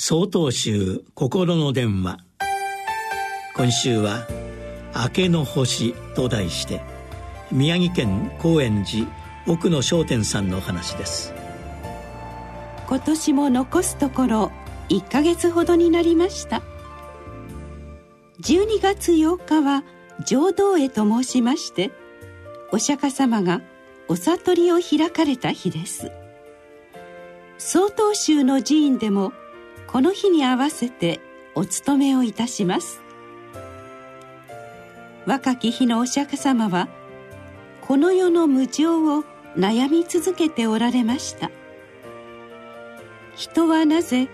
総統集心の電話。今週は「明けの星」と題して宮城県高円寺奥野商店さんのお話です。今年も残すところ1ヶ月ほどになりました。12月8日は浄土絵と申しましてお釈迦様がお悟りを開かれた日です。曹洞宗の寺院でもこの日に合わせてお勤めをいたします。若き日のお釈迦様はこの世の無常を悩み続けておられました。人はなぜ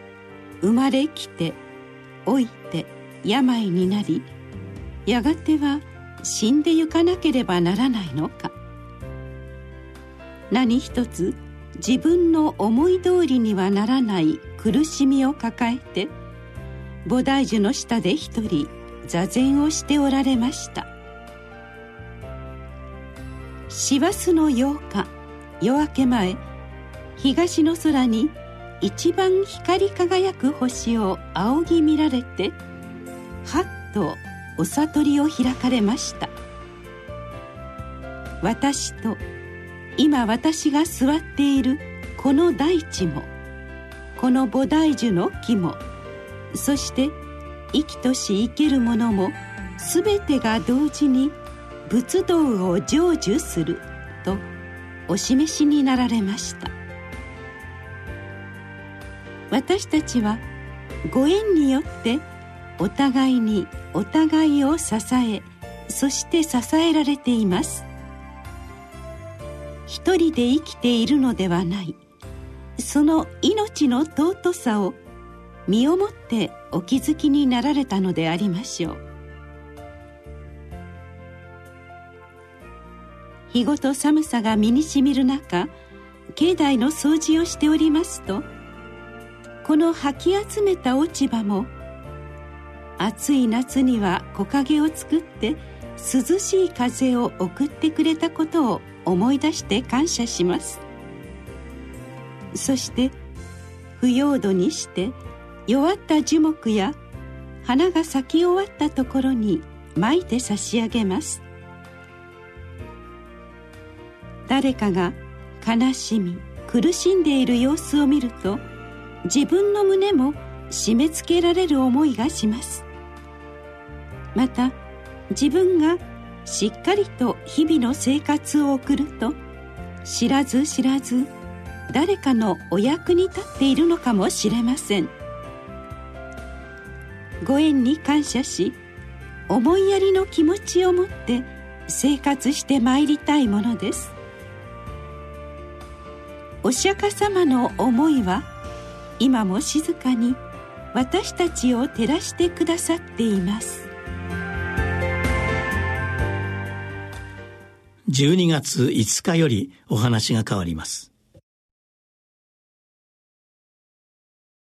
生まれきて老いて病になりやがては死んでゆかなければならないのか。何一つ自分の思い通りにはならない苦しみを抱えて菩提樹の下で一人座禅をしておられました。師走の8日夜明け前東の空に一番光り輝く星を仰ぎ見られてはっとお悟りを開かれました。私と今私が座っているこの大地もこの菩提樹の木もそして生きとし生けるものも全てが同時に仏道を成就するとお示しになられました。私たちはご縁によってお互いにお互いを支えそして支えられています。一人で生きているのではない。その命の尊さを身をもってお気づきになられたのでありましょう。日ごと寒さが身にしみる中境内の掃除をしておりますとこの吐き集めた落ち葉も暑い夏には木陰を作って涼しい風を送ってくれたことを思い出して感謝します。そして腐葉土にして弱った樹木や花が咲き終わったところに撒いて差し上げます。誰かが悲しみ苦しんでいる様子を見ると自分の胸も締め付けられる思いがします。また自分がしっかりと日々の生活を送ると知らず知らず誰かのお役に立っているのかもしれません。ご縁に感謝し思いやりの気持ちを持って生活してまいりたいものです。お釈迦様の思いは今も静かに私たちを照らしてくださっています。12月5日よりお話が変わります。